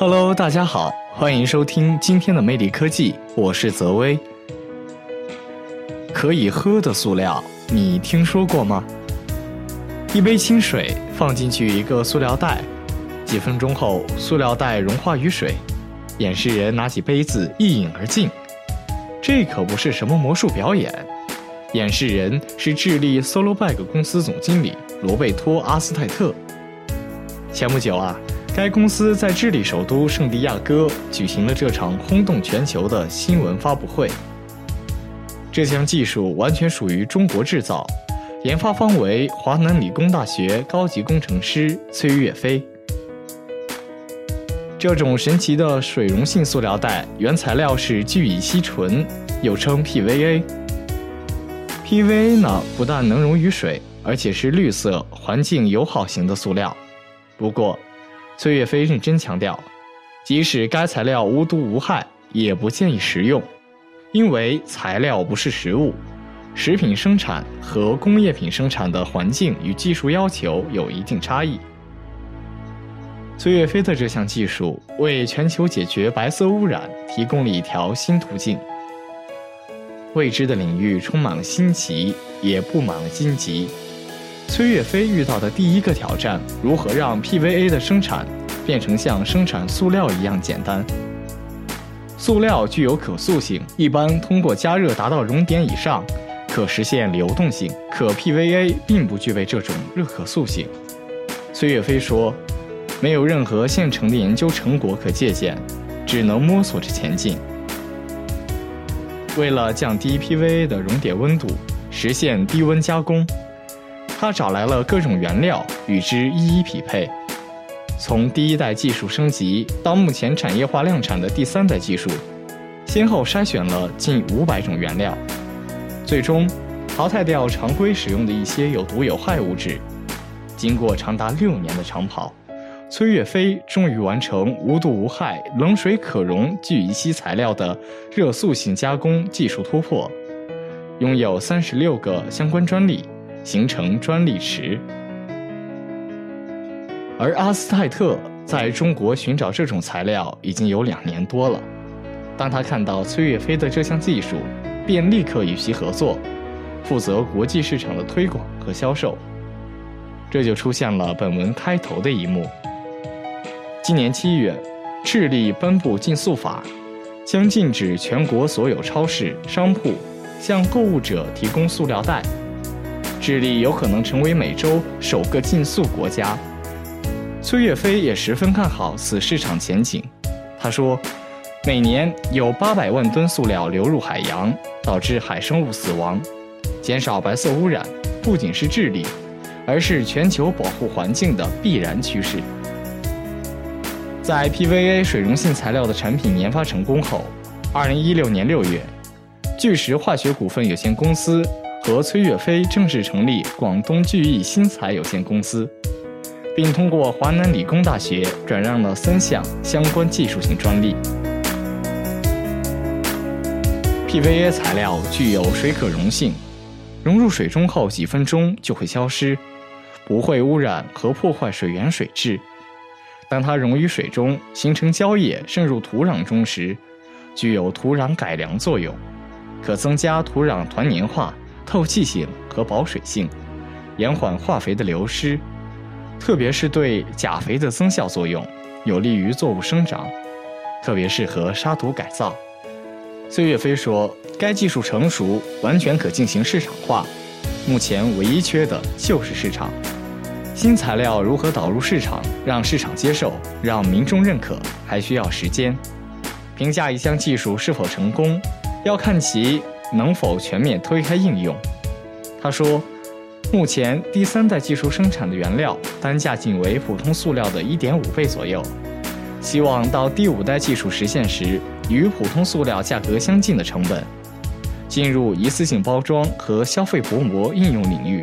Hello，大家好，欢迎收听今天的魅力科技，我是泽威。可以喝的塑料，你听说过吗？一杯清水放进去一个塑料袋，几分钟后，塑料袋融化于水，演示人拿起杯子一饮而尽。这可不是什么魔术表演，演示人是智利 Solobag 公司总经理罗贝托·阿斯泰特。前不久啊，该公司在智利首都圣地亚哥举行了这场轰动全球的新闻发布会。这项技术完全属于中国制造，研发方为华南理工大学高级工程师崔岳飞。这种神奇的水溶性塑料袋原材料是聚乙烯醇，又称 PVA。PVA 呢，不但能溶于水，而且是绿色、环境友好型的塑料。不过，崔岳飞认真强调，即使该材料无毒无害，也不建议食用。因为材料不是食物，食品生产和工业品生产的环境与技术要求有一定差异。崔岳飞的这项技术为全球解决白色污染提供了一条新途径。未知的领域充满了新奇，也布满了荆棘。崔岳飞遇到的第一个挑战：如何让 PVA 的生产变成像生产塑料一样简单？塑料具有可塑性，一般通过加热达到熔点以上，可实现流动性。可 PVA 并不具备这种热可塑性。崔岳飞说：“没有任何现成的研究成果可借鉴，只能摸索着前进。”为了降低 PVA 的熔点温度，实现低温加工，他找来了各种原料与之一一匹配。从第一代技术升级到目前产业化量产的第三代技术，先后筛选了近五百种原料，最终淘汰掉常规使用的一些有毒有害物质。经过长达六年的长跑，崔岳飞终于完成无毒无害、冷水可溶聚乙烯材料的热塑性加工技术突破，拥有三十六个相关专利，形成专利池。而阿斯泰特在中国寻找这种材料已经有两年多了。当他看到崔岳飞的这项技术，便立刻与其合作，负责国际市场的推广和销售。这就出现了本文开头的一幕。今年七月，智利颁布禁塑法，将禁止全国所有超市、商铺向购物者提供塑料袋。智利有可能成为美洲首个禁塑国家。崔岳飞也十分看好此市场前景。他说：“每年有八百万吨塑料流入海洋，导致海生物死亡。减少白色污染不仅是智利，而是全球保护环境的必然趋势。”在 PVA 水溶性材料的产品研发成功后，二零一六年六月，巨石化学股份有限公司和崔岳飞正式成立广东聚益新材有限公司。并通过华南理工大学转让了三项相关技术性专利。PVA 材料具有水可溶性，融入水中后几分钟就会消失，不会污染和破坏水源水质。当它溶于水中形成胶液渗入土壤中时，具有土壤改良作用，可增加土壤团粘化、透气性和保水性，延缓化肥的流失。特别是对钾肥的增效作用，有利于作物生长，特别适合沙土改造。崔岳飞说，该技术成熟，完全可进行市场化。目前唯一缺的就是市场。新材料如何导入市场，让市场接受，让民众认可，还需要时间。评价一项技术是否成功，要看其能否全面推开应用。他说。目前第三代技术生产的原料单价仅为普通塑料的一点五倍左右，希望到第五代技术实现时，与普通塑料价格相近的成本，进入一次性包装和消费薄膜应用领域。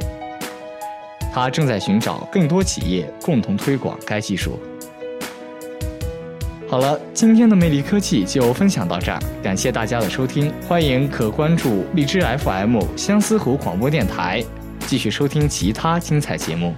他正在寻找更多企业共同推广该技术。好了，今天的魅力科技就分享到这儿，感谢大家的收听，欢迎可关注荔枝 FM 相思湖广播电台。继续收听其他精彩节目。